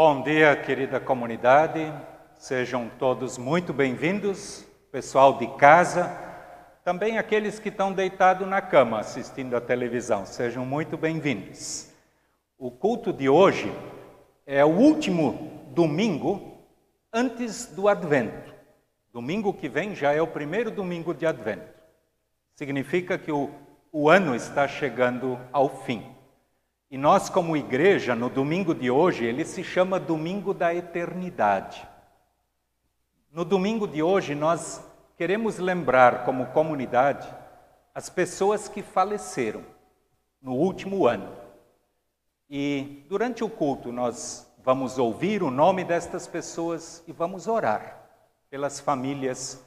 Bom dia, querida comunidade. Sejam todos muito bem-vindos, pessoal de casa, também aqueles que estão deitados na cama assistindo a televisão. Sejam muito bem-vindos. O culto de hoje é o último domingo antes do Advento. Domingo que vem já é o primeiro domingo de Advento. Significa que o, o ano está chegando ao fim. E nós, como igreja, no domingo de hoje, ele se chama Domingo da Eternidade. No domingo de hoje, nós queremos lembrar, como comunidade, as pessoas que faleceram no último ano. E durante o culto, nós vamos ouvir o nome destas pessoas e vamos orar pelas famílias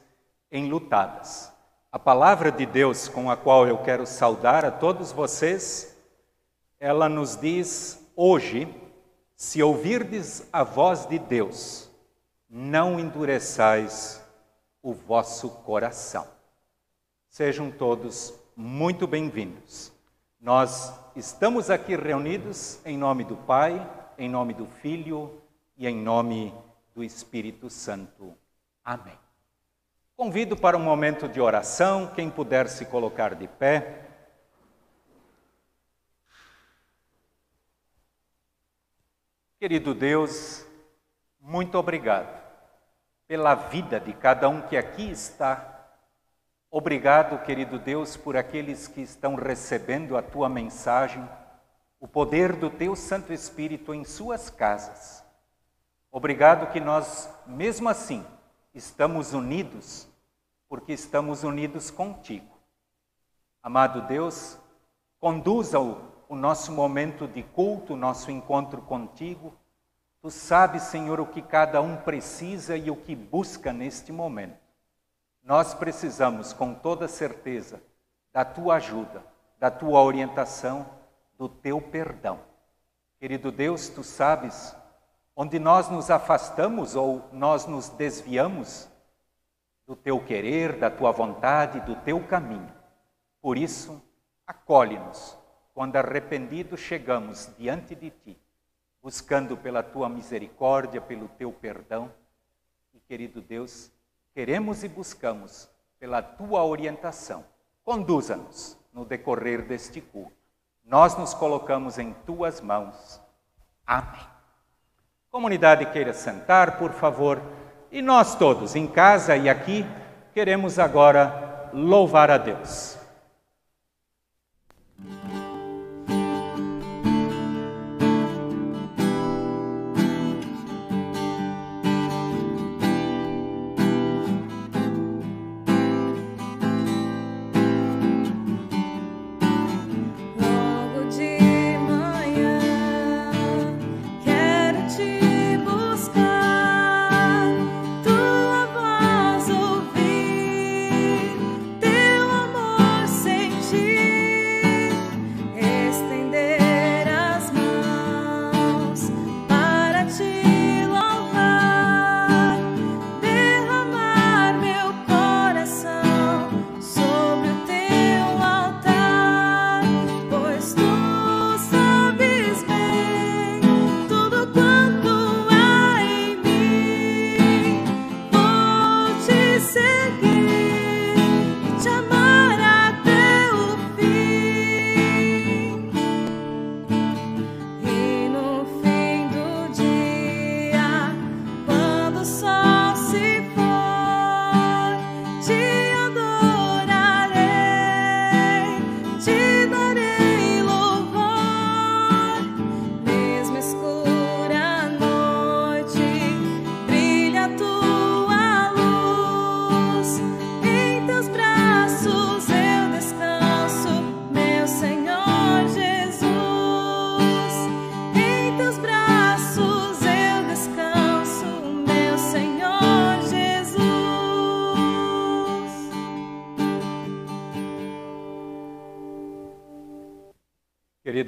enlutadas. A palavra de Deus com a qual eu quero saudar a todos vocês ela nos diz hoje: se ouvirdes a voz de Deus, não endureçais o vosso coração. Sejam todos muito bem-vindos. Nós estamos aqui reunidos em nome do Pai, em nome do Filho e em nome do Espírito Santo. Amém. Convido para um momento de oração, quem puder se colocar de pé. Querido Deus, muito obrigado pela vida de cada um que aqui está. Obrigado, querido Deus, por aqueles que estão recebendo a tua mensagem, o poder do teu Santo Espírito em suas casas. Obrigado que nós, mesmo assim, estamos unidos, porque estamos unidos contigo. Amado Deus, conduza o nosso momento de culto, o nosso encontro contigo. Tu sabes, Senhor, o que cada um precisa e o que busca neste momento. Nós precisamos, com toda certeza, da tua ajuda, da tua orientação, do teu perdão. Querido Deus, tu sabes onde nós nos afastamos ou nós nos desviamos do teu querer, da tua vontade, do teu caminho. Por isso, acolhe-nos quando arrependidos chegamos diante de Ti, buscando pela Tua misericórdia, pelo Teu perdão. E, querido Deus, queremos e buscamos pela Tua orientação. Conduza-nos no decorrer deste culto. Nós nos colocamos em Tuas mãos. Amém. Comunidade queira sentar, por favor. E nós todos, em casa e aqui, queremos agora louvar a Deus.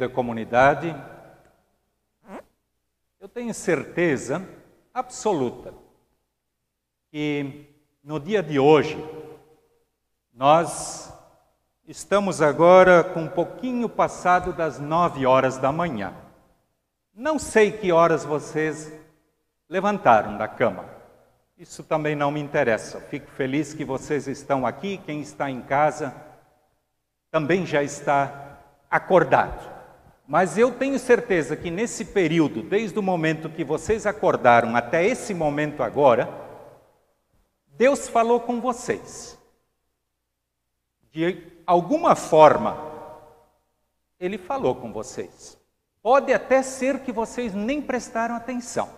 Comunidade, eu tenho certeza absoluta que no dia de hoje nós estamos agora com um pouquinho passado das nove horas da manhã. Não sei que horas vocês levantaram da cama. Isso também não me interessa. Fico feliz que vocês estão aqui. Quem está em casa também já está acordado. Mas eu tenho certeza que nesse período, desde o momento que vocês acordaram até esse momento agora, Deus falou com vocês. De alguma forma, Ele falou com vocês. Pode até ser que vocês nem prestaram atenção,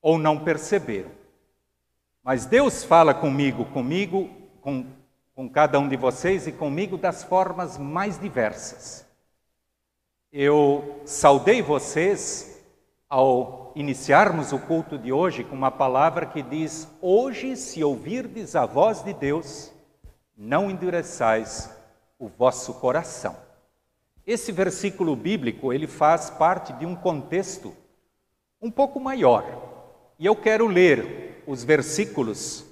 ou não perceberam. Mas Deus fala comigo, comigo, com, com cada um de vocês e comigo das formas mais diversas. Eu saudei vocês ao iniciarmos o culto de hoje com uma palavra que diz: Hoje, se ouvirdes a voz de Deus, não endureçais o vosso coração. Esse versículo bíblico ele faz parte de um contexto um pouco maior. E eu quero ler os versículos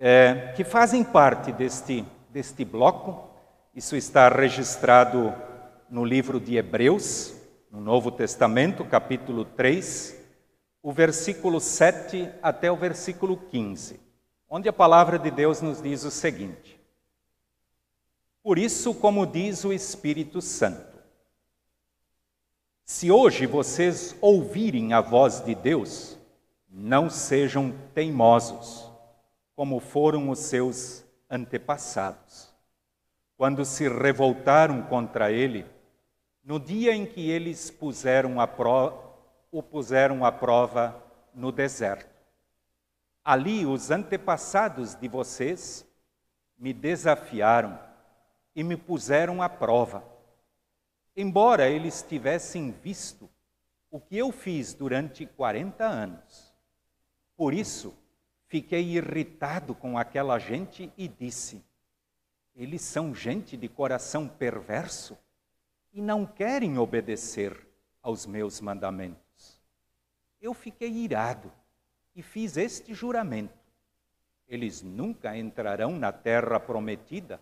é, que fazem parte deste, deste bloco. Isso está registrado no livro de Hebreus, no Novo Testamento, capítulo 3, o versículo 7 até o versículo 15, onde a palavra de Deus nos diz o seguinte: Por isso, como diz o Espírito Santo, se hoje vocês ouvirem a voz de Deus, não sejam teimosos, como foram os seus antepassados, quando se revoltaram contra ele no dia em que eles puseram a o puseram à prova no deserto. Ali os antepassados de vocês me desafiaram e me puseram à prova. Embora eles tivessem visto o que eu fiz durante 40 anos. Por isso, fiquei irritado com aquela gente e disse: Eles são gente de coração perverso e não querem obedecer aos meus mandamentos. Eu fiquei irado e fiz este juramento: eles nunca entrarão na terra prometida,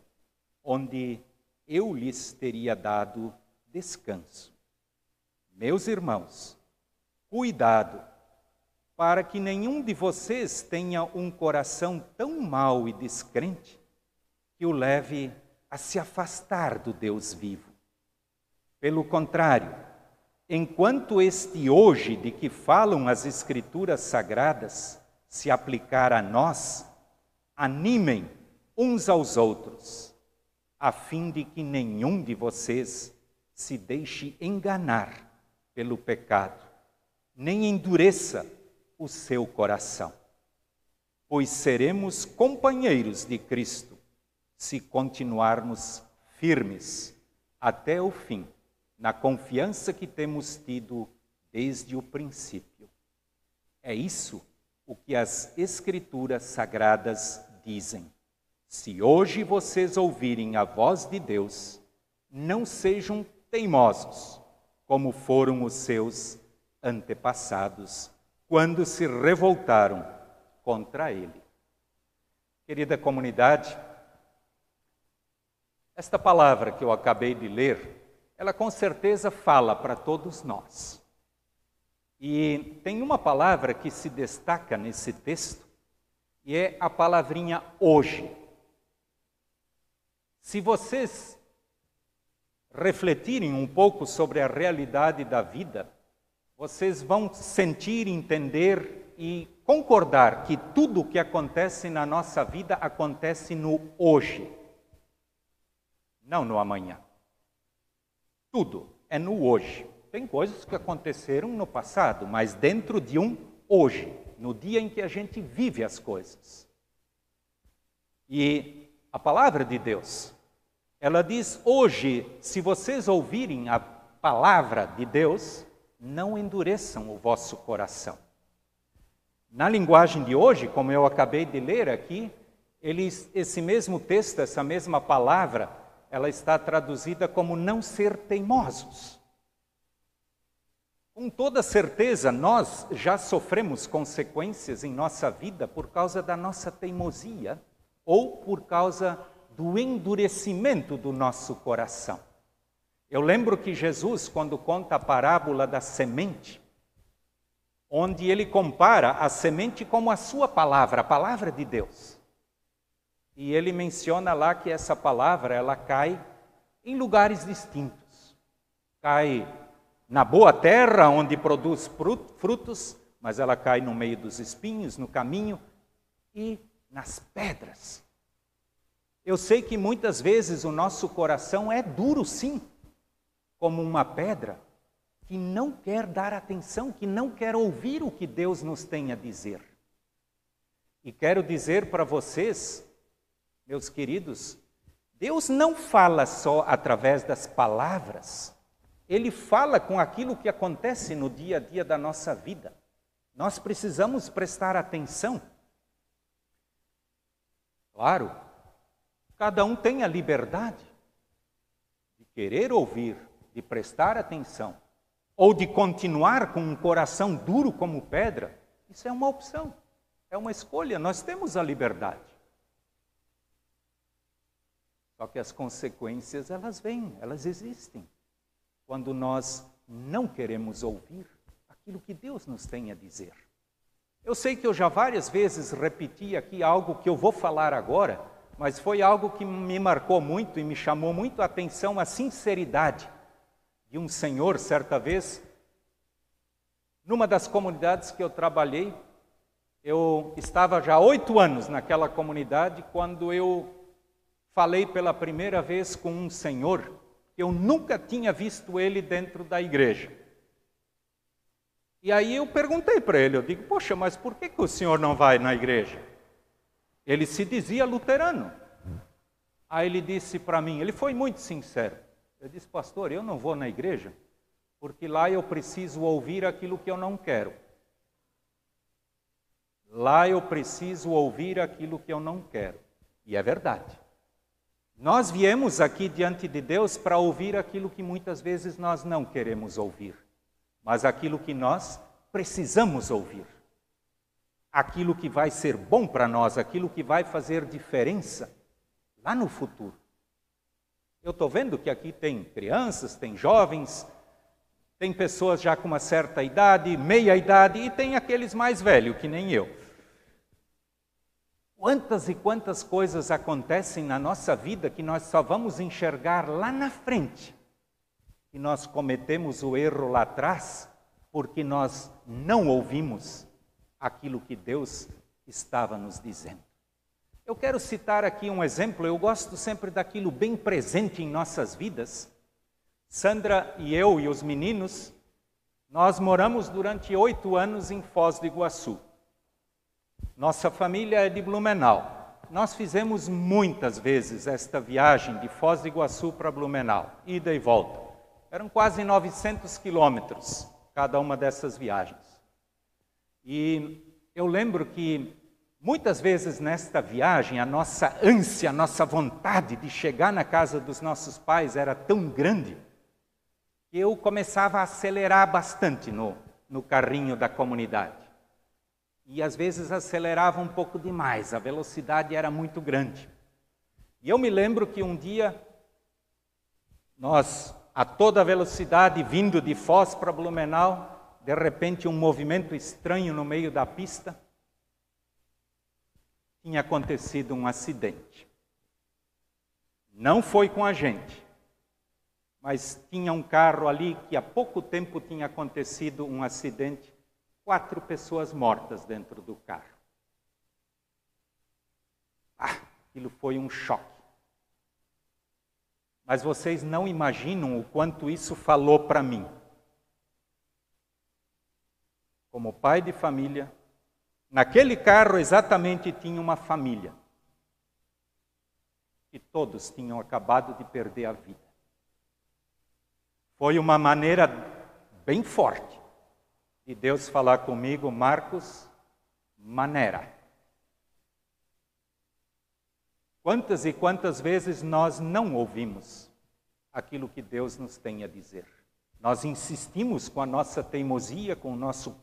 onde eu lhes teria dado descanso. Meus irmãos, cuidado, para que nenhum de vocês tenha um coração tão mau e descrente que o leve a se afastar do Deus vivo. Pelo contrário, enquanto este hoje de que falam as Escrituras sagradas se aplicar a nós, animem uns aos outros, a fim de que nenhum de vocês se deixe enganar pelo pecado, nem endureça o seu coração. Pois seremos companheiros de Cristo se continuarmos firmes até o fim na confiança que temos tido desde o princípio. É isso o que as Escrituras sagradas dizem. Se hoje vocês ouvirem a voz de Deus, não sejam teimosos, como foram os seus antepassados, quando se revoltaram contra ele. Querida comunidade, esta palavra que eu acabei de ler ela com certeza fala para todos nós. E tem uma palavra que se destaca nesse texto, e é a palavrinha hoje. Se vocês refletirem um pouco sobre a realidade da vida, vocês vão sentir, entender e concordar que tudo o que acontece na nossa vida acontece no hoje, não no amanhã. Tudo é no hoje. Tem coisas que aconteceram no passado, mas dentro de um hoje, no dia em que a gente vive as coisas. E a palavra de Deus, ela diz: hoje, se vocês ouvirem a palavra de Deus, não endureçam o vosso coração. Na linguagem de hoje, como eu acabei de ler aqui, esse mesmo texto, essa mesma palavra, ela está traduzida como não ser teimosos. Com toda certeza, nós já sofremos consequências em nossa vida por causa da nossa teimosia ou por causa do endurecimento do nosso coração. Eu lembro que Jesus, quando conta a parábola da semente, onde ele compara a semente como a sua palavra, a palavra de Deus. E ele menciona lá que essa palavra, ela cai em lugares distintos. Cai na boa terra, onde produz frutos, mas ela cai no meio dos espinhos, no caminho e nas pedras. Eu sei que muitas vezes o nosso coração é duro, sim, como uma pedra, que não quer dar atenção, que não quer ouvir o que Deus nos tem a dizer. E quero dizer para vocês, meus queridos, Deus não fala só através das palavras, Ele fala com aquilo que acontece no dia a dia da nossa vida. Nós precisamos prestar atenção. Claro, cada um tem a liberdade de querer ouvir, de prestar atenção, ou de continuar com um coração duro como pedra. Isso é uma opção, é uma escolha, nós temos a liberdade. Só que as consequências, elas vêm, elas existem. Quando nós não queremos ouvir aquilo que Deus nos tem a dizer. Eu sei que eu já várias vezes repeti aqui algo que eu vou falar agora, mas foi algo que me marcou muito e me chamou muito a atenção a sinceridade de um senhor, certa vez, numa das comunidades que eu trabalhei. Eu estava já oito anos naquela comunidade quando eu falei pela primeira vez com um senhor eu nunca tinha visto ele dentro da igreja. E aí eu perguntei para ele, eu digo, poxa, mas por que, que o senhor não vai na igreja? Ele se dizia luterano. Aí ele disse para mim, ele foi muito sincero. Eu disse, pastor, eu não vou na igreja porque lá eu preciso ouvir aquilo que eu não quero. Lá eu preciso ouvir aquilo que eu não quero. E é verdade. Nós viemos aqui diante de Deus para ouvir aquilo que muitas vezes nós não queremos ouvir mas aquilo que nós precisamos ouvir. Aquilo que vai ser bom para nós, aquilo que vai fazer diferença lá no futuro. Eu estou vendo que aqui tem crianças, tem jovens, tem pessoas já com uma certa idade, meia idade, e tem aqueles mais velhos, que nem eu. Quantas e quantas coisas acontecem na nossa vida que nós só vamos enxergar lá na frente que nós cometemos o erro lá atrás porque nós não ouvimos aquilo que Deus estava nos dizendo. Eu quero citar aqui um exemplo, eu gosto sempre daquilo bem presente em nossas vidas. Sandra e eu e os meninos, nós moramos durante oito anos em Foz do Iguaçu. Nossa família é de Blumenau. Nós fizemos muitas vezes esta viagem de Foz do Iguaçu para Blumenau, ida e volta. Eram quase 900 quilômetros cada uma dessas viagens. E eu lembro que muitas vezes nesta viagem a nossa ânsia, a nossa vontade de chegar na casa dos nossos pais era tão grande que eu começava a acelerar bastante no, no carrinho da comunidade. E às vezes acelerava um pouco demais, a velocidade era muito grande. E eu me lembro que um dia nós a toda velocidade vindo de Foz para Blumenau, de repente um movimento estranho no meio da pista. Tinha acontecido um acidente. Não foi com a gente, mas tinha um carro ali que há pouco tempo tinha acontecido um acidente, quatro pessoas mortas dentro do carro. Ah, aquilo foi um choque. Mas vocês não imaginam o quanto isso falou para mim. Como pai de família, naquele carro exatamente tinha uma família. E todos tinham acabado de perder a vida. Foi uma maneira bem forte de Deus falar comigo, Marcos, maneira. Quantas e quantas vezes nós não ouvimos aquilo que Deus nos tem a dizer? Nós insistimos com a nossa teimosia, com o nosso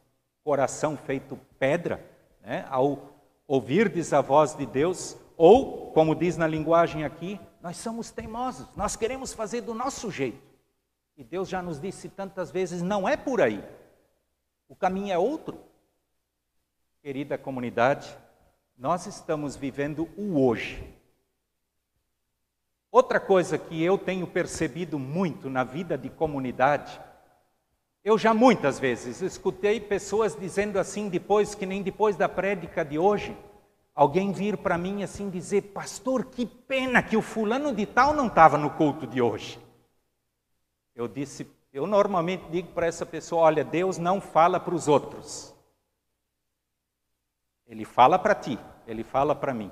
coração feito pedra, né, ao ouvir diz a voz de Deus, ou, como diz na linguagem aqui, nós somos teimosos, nós queremos fazer do nosso jeito. E Deus já nos disse tantas vezes: não é por aí. O caminho é outro. Querida comunidade, nós estamos vivendo o hoje. Outra coisa que eu tenho percebido muito na vida de comunidade, eu já muitas vezes escutei pessoas dizendo assim, depois que nem depois da prédica de hoje, alguém vir para mim assim dizer: Pastor, que pena que o fulano de tal não estava no culto de hoje. Eu disse, eu normalmente digo para essa pessoa: Olha, Deus não fala para os outros. Ele fala para ti, ele fala para mim.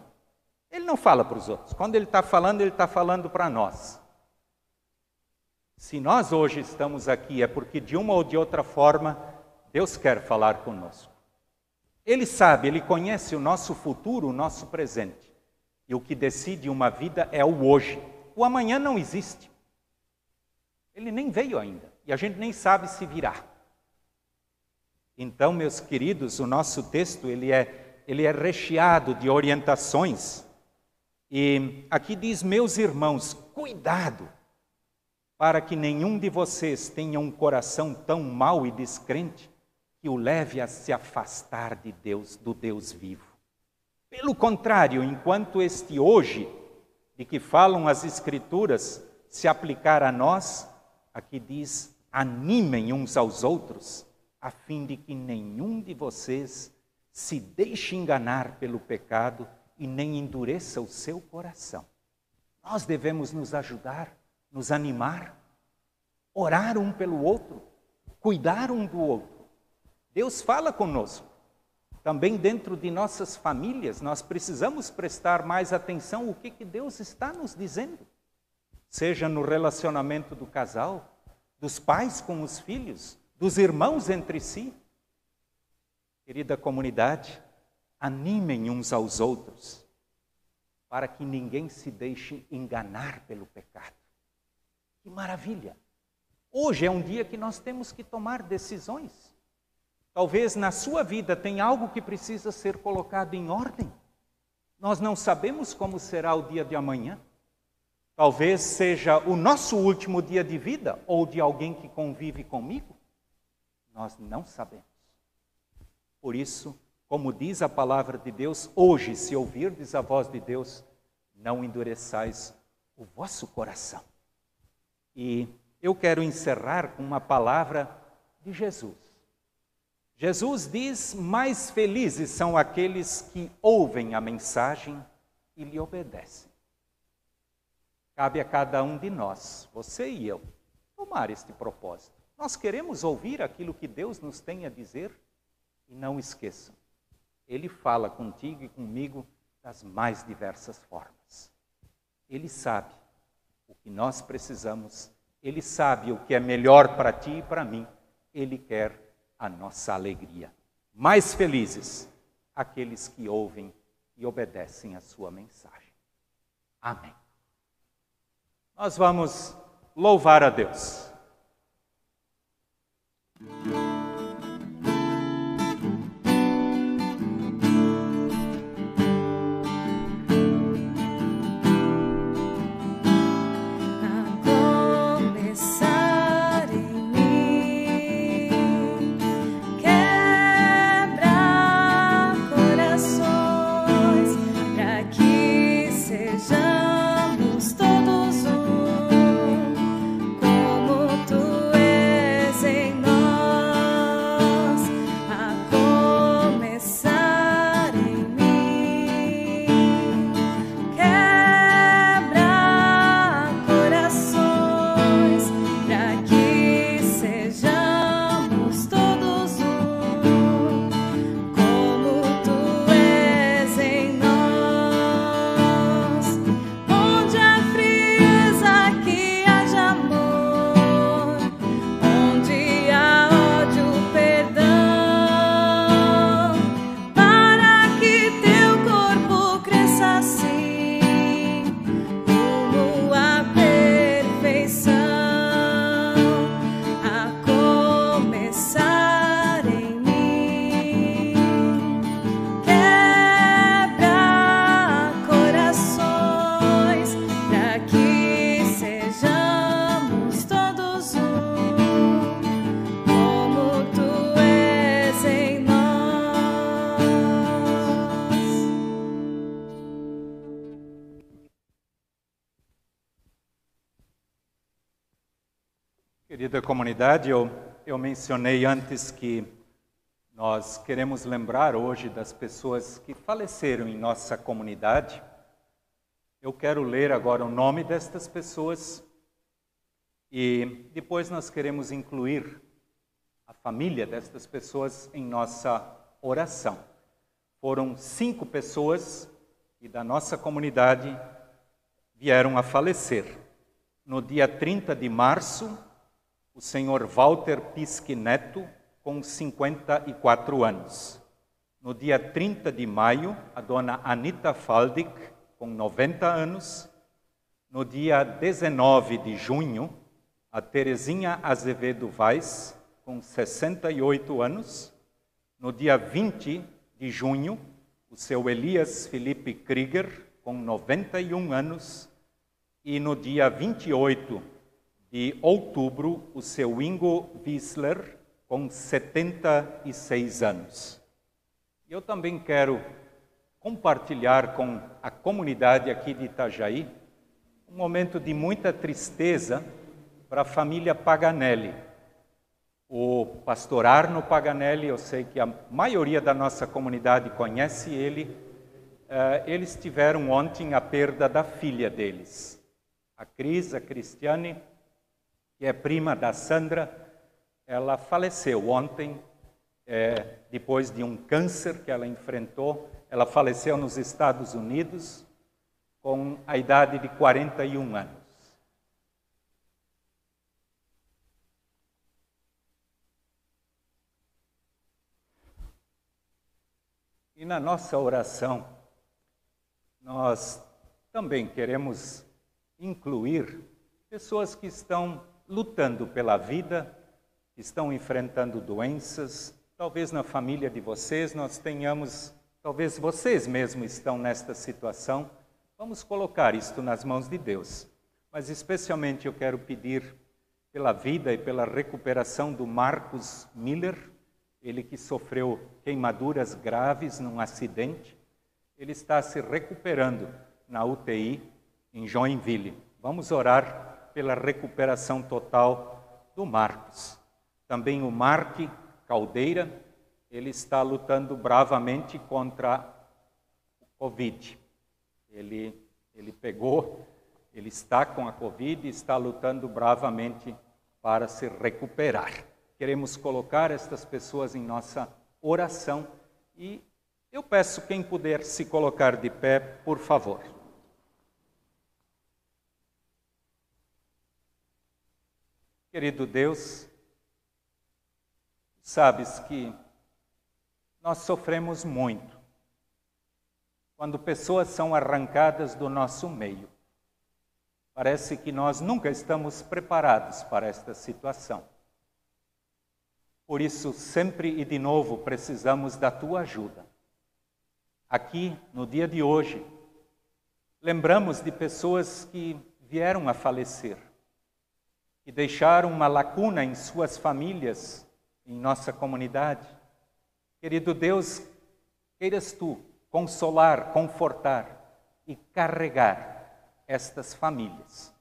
Ele não fala para os outros. Quando ele está falando, ele está falando para nós. Se nós hoje estamos aqui, é porque de uma ou de outra forma Deus quer falar conosco. Ele sabe, ele conhece o nosso futuro, o nosso presente. E o que decide uma vida é o hoje. O amanhã não existe. Ele nem veio ainda. E a gente nem sabe se virá. Então, meus queridos, o nosso texto ele é, ele é recheado de orientações. E aqui diz, meus irmãos, cuidado para que nenhum de vocês tenha um coração tão mau e descrente que o leve a se afastar de Deus, do Deus vivo. Pelo contrário, enquanto este hoje, de que falam as Escrituras, se aplicar a nós, aqui diz: animem uns aos outros, a fim de que nenhum de vocês se deixe enganar pelo pecado e nem endureça o seu coração. Nós devemos nos ajudar, nos animar, orar um pelo outro, cuidar um do outro. Deus fala conosco. Também dentro de nossas famílias, nós precisamos prestar mais atenção o que, que Deus está nos dizendo. Seja no relacionamento do casal, dos pais com os filhos, dos irmãos entre si. Querida comunidade, animem uns aos outros, para que ninguém se deixe enganar pelo pecado. Que maravilha! Hoje é um dia que nós temos que tomar decisões. Talvez na sua vida tenha algo que precisa ser colocado em ordem. Nós não sabemos como será o dia de amanhã. Talvez seja o nosso último dia de vida ou de alguém que convive comigo. Nós não sabemos. Por isso, como diz a palavra de Deus, hoje, se ouvirdes a voz de Deus, não endureçais o vosso coração. E eu quero encerrar com uma palavra de Jesus. Jesus diz: Mais felizes são aqueles que ouvem a mensagem e lhe obedecem. Cabe a cada um de nós, você e eu, tomar este propósito. Nós queremos ouvir aquilo que Deus nos tem a dizer e não esqueçam, Ele fala contigo e comigo das mais diversas formas. Ele sabe o que nós precisamos, Ele sabe o que é melhor para ti e para mim, Ele quer a nossa alegria. Mais felizes aqueles que ouvem e obedecem a sua mensagem. Amém. Nós vamos louvar a Deus. Comunidade, eu, eu mencionei antes que nós queremos lembrar hoje das pessoas que faleceram em nossa comunidade. Eu quero ler agora o nome destas pessoas e depois nós queremos incluir a família destas pessoas em nossa oração. Foram cinco pessoas e da nossa comunidade vieram a falecer. No dia 30 de março, o senhor Walter Pisque Neto, com 54 anos. No dia 30 de maio, a dona Anita Faldic, com 90 anos. No dia 19 de junho, a Terezinha Azevedo Vaz, com 68 anos. No dia 20 de junho, o seu Elias Felipe Krieger, com 91 anos. E no dia 28 de outubro, o seu Ingo Wissler, com 76 anos. Eu também quero compartilhar com a comunidade aqui de Itajaí um momento de muita tristeza para a família Paganelli. O pastor Arno Paganelli, eu sei que a maioria da nossa comunidade conhece ele, uh, eles tiveram ontem a perda da filha deles, a Cris, a Cristiane, que é prima da Sandra, ela faleceu ontem, é, depois de um câncer que ela enfrentou. Ela faleceu nos Estados Unidos com a idade de 41 anos. E na nossa oração, nós também queremos incluir pessoas que estão lutando pela vida, estão enfrentando doenças. Talvez na família de vocês nós tenhamos, talvez vocês mesmos estão nesta situação. Vamos colocar isto nas mãos de Deus. Mas especialmente eu quero pedir pela vida e pela recuperação do Marcos Miller, ele que sofreu queimaduras graves num acidente. Ele está se recuperando na UTI em Joinville. Vamos orar pela recuperação total do Marcos. Também o Mark Caldeira, ele está lutando bravamente contra o Covid. Ele, ele pegou, ele está com a Covid e está lutando bravamente para se recuperar. Queremos colocar estas pessoas em nossa oração e eu peço quem puder se colocar de pé, por favor. Querido Deus, sabes que nós sofremos muito quando pessoas são arrancadas do nosso meio. Parece que nós nunca estamos preparados para esta situação. Por isso, sempre e de novo precisamos da tua ajuda. Aqui, no dia de hoje, lembramos de pessoas que vieram a falecer que deixaram uma lacuna em suas famílias, em nossa comunidade. Querido Deus, queiras tu consolar, confortar e carregar estas famílias.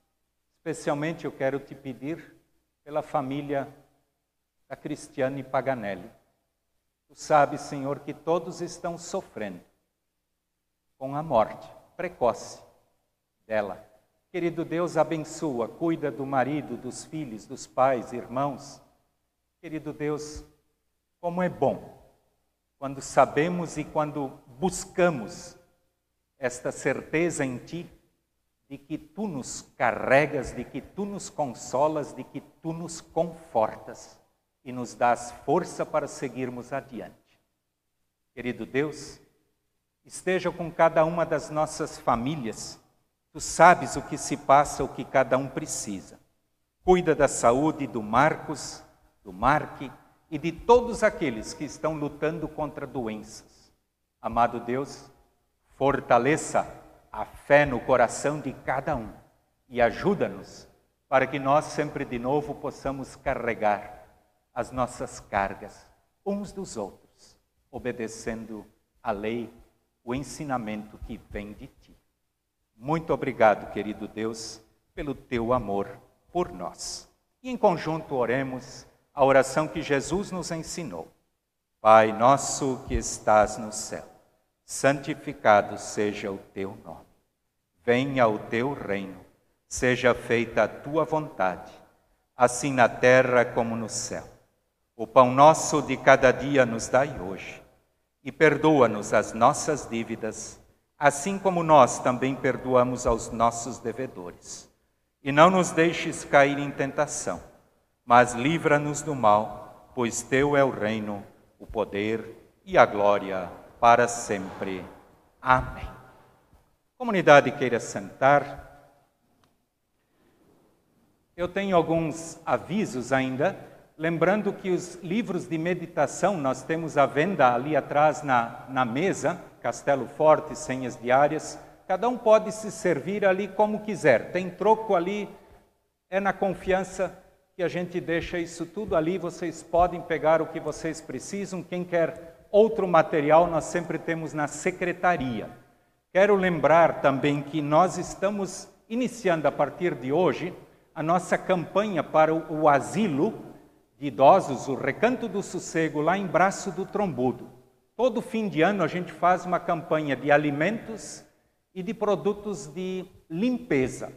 Especialmente eu quero te pedir pela família da Cristiane Paganelli. Tu sabes, Senhor, que todos estão sofrendo com a morte precoce dela. Querido Deus, abençoa, cuida do marido, dos filhos, dos pais, irmãos. Querido Deus, como é bom quando sabemos e quando buscamos esta certeza em Ti de que Tu nos carregas, de que Tu nos consolas, de que Tu nos confortas e nos dás força para seguirmos adiante. Querido Deus, esteja com cada uma das nossas famílias Tu sabes o que se passa, o que cada um precisa. Cuida da saúde do Marcos, do Marque e de todos aqueles que estão lutando contra doenças. Amado Deus, fortaleça a fé no coração de cada um e ajuda-nos para que nós sempre de novo possamos carregar as nossas cargas uns dos outros, obedecendo a lei, o ensinamento que vem de ti. Muito obrigado, querido Deus, pelo teu amor por nós. e em conjunto oremos a oração que Jesus nos ensinou. Pai nosso que estás no céu, santificado seja o teu nome. Venha o teu reino, seja feita a tua vontade, assim na terra como no céu. O pão nosso de cada dia nos dai hoje, e perdoa-nos as nossas dívidas, assim como nós também perdoamos aos nossos devedores. E não nos deixes cair em tentação, mas livra-nos do mal, pois teu é o reino, o poder e a glória para sempre. Amém. Comunidade queira sentar. Eu tenho alguns avisos ainda, lembrando que os livros de meditação nós temos à venda ali atrás na, na mesa, Castelo Forte, senhas diárias. Cada um pode se servir ali como quiser. Tem troco ali, é na confiança que a gente deixa isso tudo ali, vocês podem pegar o que vocês precisam. Quem quer outro material, nós sempre temos na secretaria. Quero lembrar também que nós estamos iniciando a partir de hoje a nossa campanha para o, asilo de idosos, o Recanto do Sossego, lá em Braço do Trombudo. Todo fim de ano a gente faz uma campanha de alimentos e de produtos de limpeza.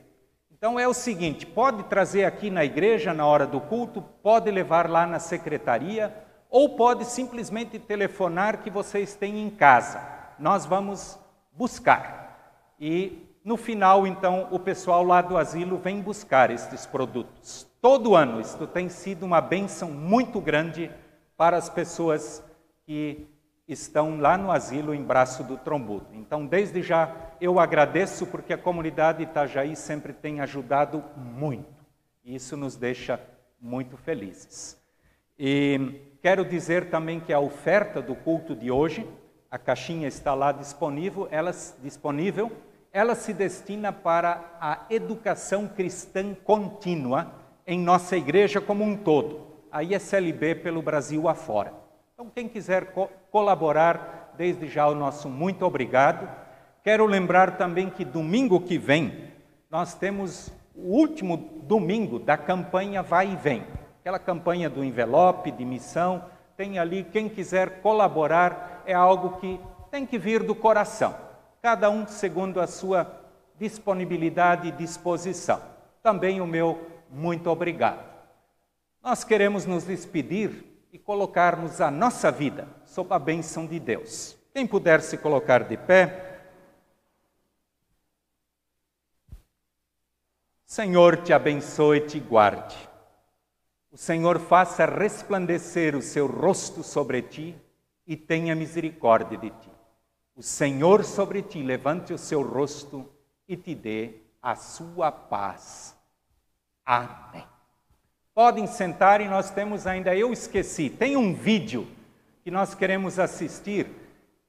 Então é o seguinte: pode trazer aqui na igreja na hora do culto, pode levar lá na secretaria, ou pode simplesmente telefonar que vocês têm em casa. Nós vamos buscar. E no final, então, o pessoal lá do asilo vem buscar estes produtos. Todo ano, isto tem sido uma benção muito grande para as pessoas que estão lá no asilo em Braço do Trombudo. Então, desde já, eu agradeço porque a comunidade Itajaí sempre tem ajudado muito. E isso nos deixa muito felizes. E quero dizer também que a oferta do culto de hoje, a caixinha está lá disponível, ela, disponível, ela se destina para a educação cristã contínua em nossa igreja como um todo, a ISLB pelo Brasil afora. Então, quem quiser co colaborar, desde já o nosso muito obrigado. Quero lembrar também que domingo que vem nós temos o último domingo da campanha Vai e Vem. Aquela campanha do envelope, de missão, tem ali, quem quiser colaborar, é algo que tem que vir do coração. Cada um segundo a sua disponibilidade e disposição. Também o meu muito obrigado. Nós queremos nos despedir e colocarmos a nossa vida sob a bênção de Deus. Quem puder se colocar de pé. Senhor te abençoe e te guarde. O Senhor faça resplandecer o seu rosto sobre ti e tenha misericórdia de ti. O Senhor sobre ti levante o seu rosto e te dê a sua paz. Amém. Podem sentar e nós temos ainda, eu esqueci, tem um vídeo que nós queremos assistir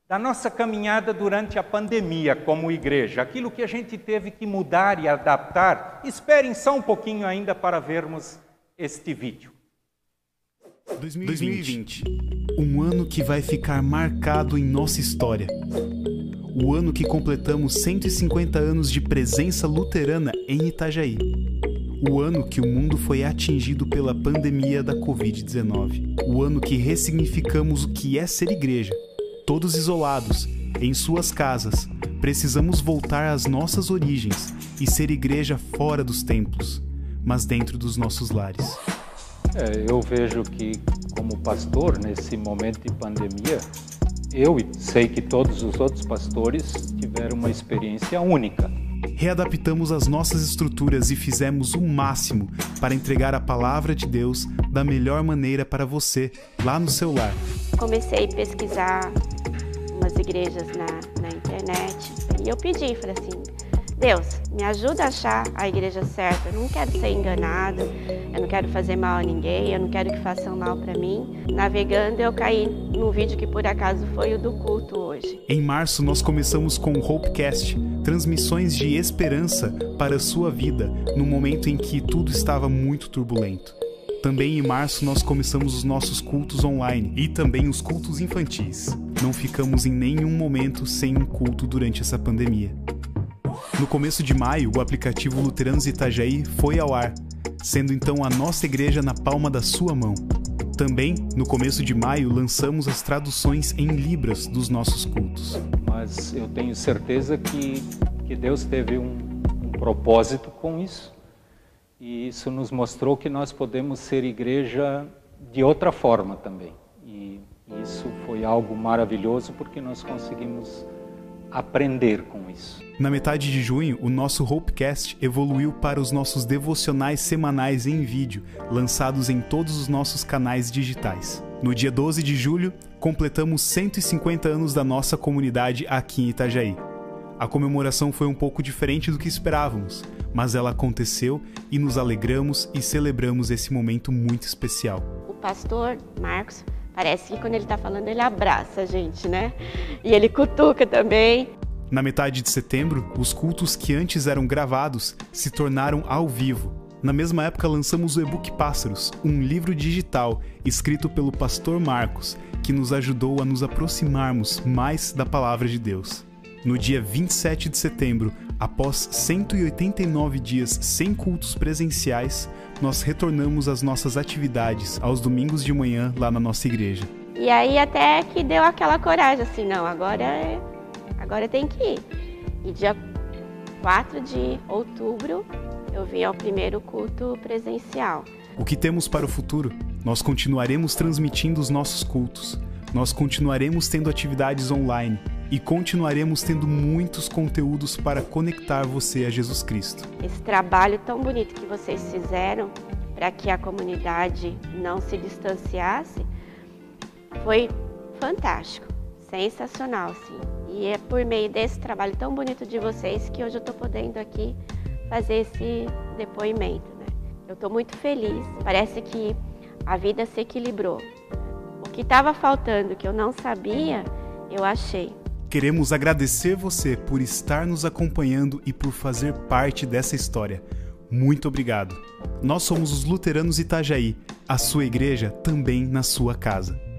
da nossa caminhada durante a pandemia como igreja, aquilo que a gente teve que mudar e adaptar. Esperem só um pouquinho ainda para vermos este vídeo. 2020. Um ano que vai ficar marcado em nossa história. O ano que completamos 150 anos de presença luterana em Itajaí o ano que o mundo foi atingido pela pandemia da Covid-19, o ano que ressignificamos o que é ser igreja. Todos isolados, em suas casas, precisamos voltar às nossas origens e ser igreja fora dos templos, mas dentro dos nossos lares. É, eu vejo que, como pastor, nesse momento de pandemia, eu sei que todos os outros pastores tiveram uma experiência única readaptamos as nossas estruturas e fizemos o máximo para entregar a palavra de Deus da melhor maneira para você, lá no seu lar. Comecei a pesquisar umas igrejas na, na internet e eu pedi, falei assim, Deus, me ajuda a achar a igreja certa. Eu não quero ser enganada, eu não quero fazer mal a ninguém, eu não quero que façam mal para mim. Navegando, eu caí num vídeo que por acaso foi o do culto hoje. Em março, nós começamos com o Hopecast, transmissões de esperança para a sua vida no momento em que tudo estava muito turbulento. Também em março nós começamos os nossos cultos online e também os cultos infantis. Não ficamos em nenhum momento sem um culto durante essa pandemia. No começo de maio, o aplicativo Luteranos Itajaí foi ao ar. sendo então a nossa igreja na palma da sua mão. Também, no começo de maio, lançamos as traduções em Libras dos nossos cultos. Mas eu tenho certeza que, que Deus teve um, um propósito com isso. E isso nos mostrou que nós podemos ser igreja de outra forma também. E isso foi algo maravilhoso porque nós conseguimos aprender com isso. Na metade de junho, o nosso Hopecast evoluiu para os nossos devocionais semanais em vídeo, lançados em todos os nossos canais digitais. No dia 12 de julho, completamos 150 anos da nossa comunidade aqui em Itajaí. A comemoração foi um pouco diferente do que esperávamos, mas ela aconteceu e nos alegramos e celebramos esse momento muito especial. O pastor Marcos Parece que quando ele está falando, ele abraça a gente, né? E ele cutuca também. Na metade de setembro, os cultos que antes eram gravados se tornaram ao vivo. Na mesma época, lançamos o e-book Pássaros, um livro digital escrito pelo pastor Marcos, que nos ajudou a nos aproximarmos mais da palavra de Deus. No dia 27 de setembro, após 189 dias sem cultos presenciais, nós retornamos às nossas atividades aos domingos de manhã lá na nossa igreja. E aí até que deu aquela coragem assim, não, agora é, agora tem que ir. E dia 4 de outubro eu vim ao primeiro culto presencial. O que temos para o futuro? Nós continuaremos transmitindo os nossos cultos. Nós continuaremos tendo atividades online e continuaremos tendo muitos conteúdos para conectar você a Jesus Cristo. Esse trabalho tão bonito que vocês fizeram para que a comunidade não se distanciasse foi fantástico, sensacional, sim. E é por meio desse trabalho tão bonito de vocês que hoje eu estou podendo aqui fazer esse depoimento. Né? Eu estou muito feliz. Parece que a vida se equilibrou. O que estava faltando, que eu não sabia, eu achei. Queremos agradecer você por estar nos acompanhando e por fazer parte dessa história. Muito obrigado. Nós somos os Luteranos Itajaí, a sua igreja também na sua casa.